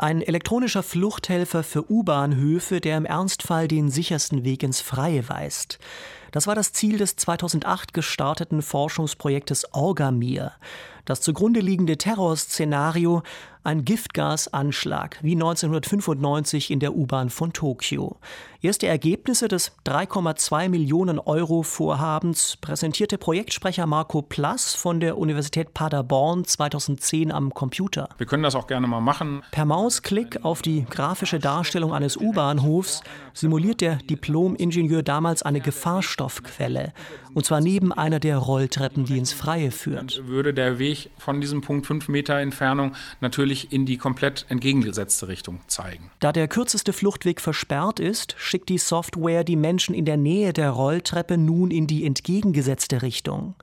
Ein elektronischer Fluchthelfer für U-Bahnhöfe, der im Ernstfall den sichersten Weg ins Freie weist. Das war das Ziel des 2008 gestarteten Forschungsprojektes Orgamir. Das zugrunde liegende Terrorszenario ein Giftgasanschlag wie 1995 in der U-Bahn von Tokio. Erste Ergebnisse des 3,2 Millionen Euro Vorhabens präsentierte Projektsprecher Marco Plass von der Universität Paderborn 2010 am Computer. Wir können das auch gerne mal machen. Per Mausklick auf die grafische Darstellung eines U-Bahnhofs simuliert der Diplom-Ingenieur damals eine Gefahrstoffquelle. Und zwar neben einer der Rolltreppen, die ins Freie führt. Würde der Weg von diesem Punkt fünf Meter Entfernung natürlich in die komplett entgegengesetzte Richtung zeigen. Da der kürzeste Fluchtweg versperrt ist, schickt die Software die Menschen in der Nähe der Rolltreppe nun in die entgegengesetzte Richtung.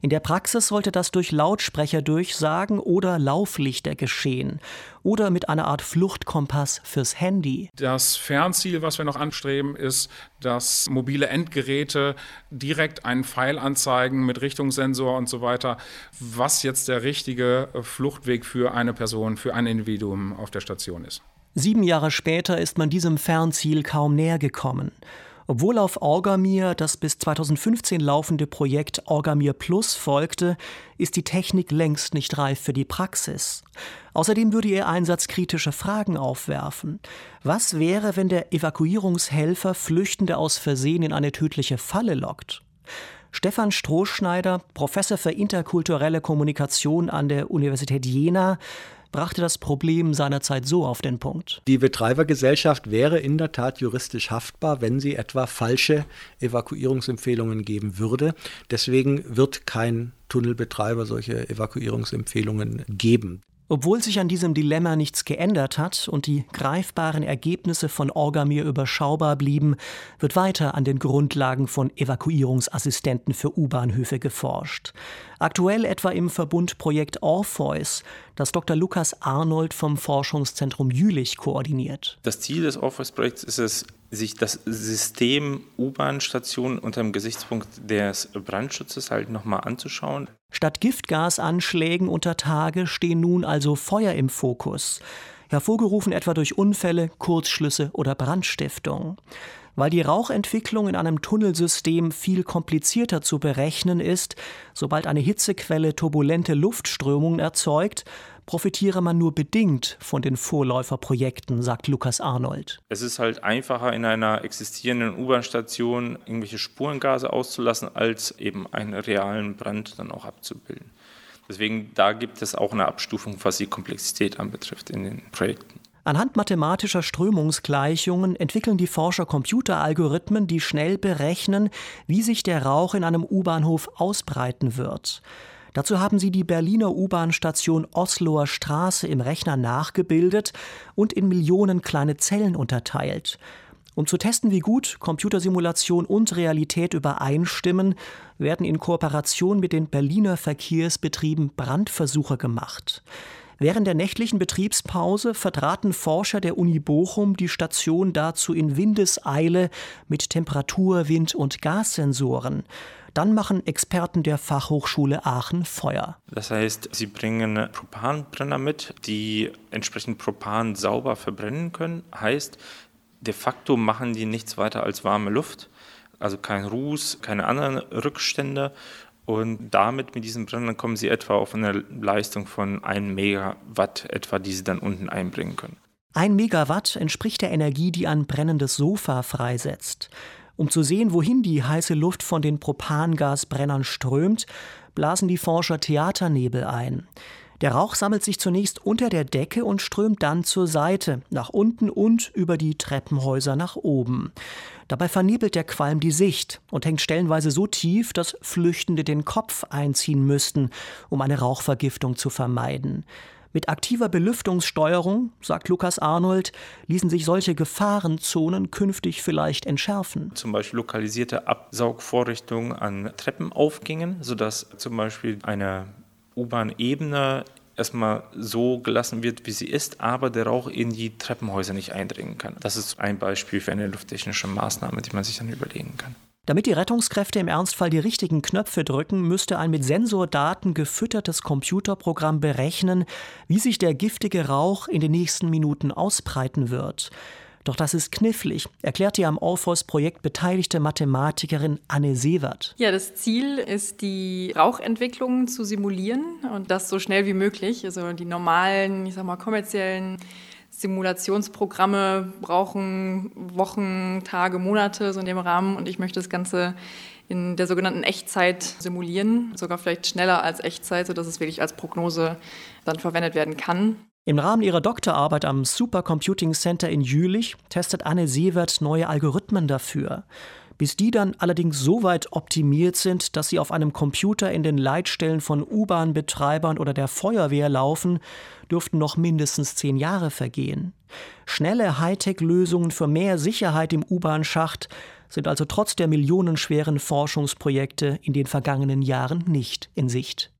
In der Praxis sollte das durch Lautsprecherdurchsagen oder Lauflichter geschehen oder mit einer Art Fluchtkompass fürs Handy. Das Fernziel, was wir noch anstreben, ist, dass mobile Endgeräte direkt einen Pfeil anzeigen mit Richtungssensor und so weiter, was jetzt der richtige Fluchtweg für eine Person, für ein Individuum auf der Station ist. Sieben Jahre später ist man diesem Fernziel kaum näher gekommen. Obwohl auf Orgamir das bis 2015 laufende Projekt Orgamir Plus folgte, ist die Technik längst nicht reif für die Praxis. Außerdem würde ihr Einsatz kritische Fragen aufwerfen. Was wäre, wenn der Evakuierungshelfer Flüchtende aus Versehen in eine tödliche Falle lockt? Stefan Strohschneider, Professor für interkulturelle Kommunikation an der Universität Jena, brachte das Problem seinerzeit so auf den Punkt. Die Betreibergesellschaft wäre in der Tat juristisch haftbar, wenn sie etwa falsche Evakuierungsempfehlungen geben würde. Deswegen wird kein Tunnelbetreiber solche Evakuierungsempfehlungen geben. Obwohl sich an diesem Dilemma nichts geändert hat und die greifbaren Ergebnisse von Orgamir überschaubar blieben, wird weiter an den Grundlagen von Evakuierungsassistenten für U-Bahnhöfe geforscht. Aktuell etwa im Verbundprojekt Orpheus, das Dr. Lukas Arnold vom Forschungszentrum Jülich koordiniert. Das Ziel des Orpheus-Projekts ist es, sich das System U-Bahn-Station unter dem Gesichtspunkt des Brandschutzes halt nochmal anzuschauen. Statt Giftgasanschlägen unter Tage stehen nun also Feuer im Fokus, hervorgerufen etwa durch Unfälle, Kurzschlüsse oder Brandstiftung. Weil die Rauchentwicklung in einem Tunnelsystem viel komplizierter zu berechnen ist, sobald eine Hitzequelle turbulente Luftströmungen erzeugt, profitiere man nur bedingt von den Vorläuferprojekten, sagt Lukas Arnold. Es ist halt einfacher, in einer existierenden U-Bahn-Station irgendwelche Spurengase auszulassen, als eben einen realen Brand dann auch abzubilden. Deswegen, da gibt es auch eine Abstufung, was die Komplexität anbetrifft in den Projekten. Anhand mathematischer Strömungsgleichungen entwickeln die Forscher Computeralgorithmen, die schnell berechnen, wie sich der Rauch in einem U-Bahnhof ausbreiten wird. Dazu haben sie die Berliner U-Bahn-Station Osloer Straße im Rechner nachgebildet und in Millionen kleine Zellen unterteilt. Um zu testen, wie gut Computersimulation und Realität übereinstimmen, werden in Kooperation mit den Berliner Verkehrsbetrieben Brandversuche gemacht. Während der nächtlichen Betriebspause vertraten Forscher der Uni Bochum die Station dazu in Windeseile mit Temperatur, Wind und Gassensoren. Dann machen Experten der Fachhochschule Aachen Feuer. Das heißt, sie bringen Propanbrenner mit, die entsprechend Propan sauber verbrennen können. Heißt, de facto machen die nichts weiter als warme Luft, also kein Ruß, keine anderen Rückstände. Und damit, mit diesen Brennern, kommen sie etwa auf eine Leistung von 1 Megawatt etwa, die sie dann unten einbringen können. Ein Megawatt entspricht der Energie, die ein brennendes Sofa freisetzt. Um zu sehen, wohin die heiße Luft von den Propangasbrennern strömt, blasen die Forscher Theaternebel ein. Der Rauch sammelt sich zunächst unter der Decke und strömt dann zur Seite, nach unten und über die Treppenhäuser nach oben. Dabei vernebelt der Qualm die Sicht und hängt stellenweise so tief, dass Flüchtende den Kopf einziehen müssten, um eine Rauchvergiftung zu vermeiden. Mit aktiver Belüftungssteuerung, sagt Lukas Arnold, ließen sich solche Gefahrenzonen künftig vielleicht entschärfen. Zum Beispiel lokalisierte Absaugvorrichtungen an Treppenaufgängen, sodass zum Beispiel eine U-Bahn-Ebene erstmal so gelassen wird, wie sie ist, aber der Rauch in die Treppenhäuser nicht eindringen kann. Das ist ein Beispiel für eine lufttechnische Maßnahme, die man sich dann überlegen kann. Damit die Rettungskräfte im Ernstfall die richtigen Knöpfe drücken, müsste ein mit Sensordaten gefüttertes Computerprogramm berechnen, wie sich der giftige Rauch in den nächsten Minuten ausbreiten wird. Doch das ist knifflig, erklärt die am Orphos-Projekt beteiligte Mathematikerin Anne Sewert. Ja, das Ziel ist, die Rauchentwicklung zu simulieren und das so schnell wie möglich. Also die normalen, ich sag mal, kommerziellen Simulationsprogramme brauchen Wochen, Tage, Monate so in dem Rahmen und ich möchte das Ganze in der sogenannten Echtzeit simulieren, sogar vielleicht schneller als Echtzeit, sodass es wirklich als Prognose dann verwendet werden kann. Im Rahmen ihrer Doktorarbeit am Supercomputing Center in Jülich testet Anne Sievert neue Algorithmen dafür. Bis die dann allerdings so weit optimiert sind, dass sie auf einem Computer in den Leitstellen von U-Bahn-Betreibern oder der Feuerwehr laufen, dürften noch mindestens zehn Jahre vergehen. Schnelle Hightech-Lösungen für mehr Sicherheit im U-Bahn-Schacht sind also trotz der millionenschweren Forschungsprojekte in den vergangenen Jahren nicht in Sicht.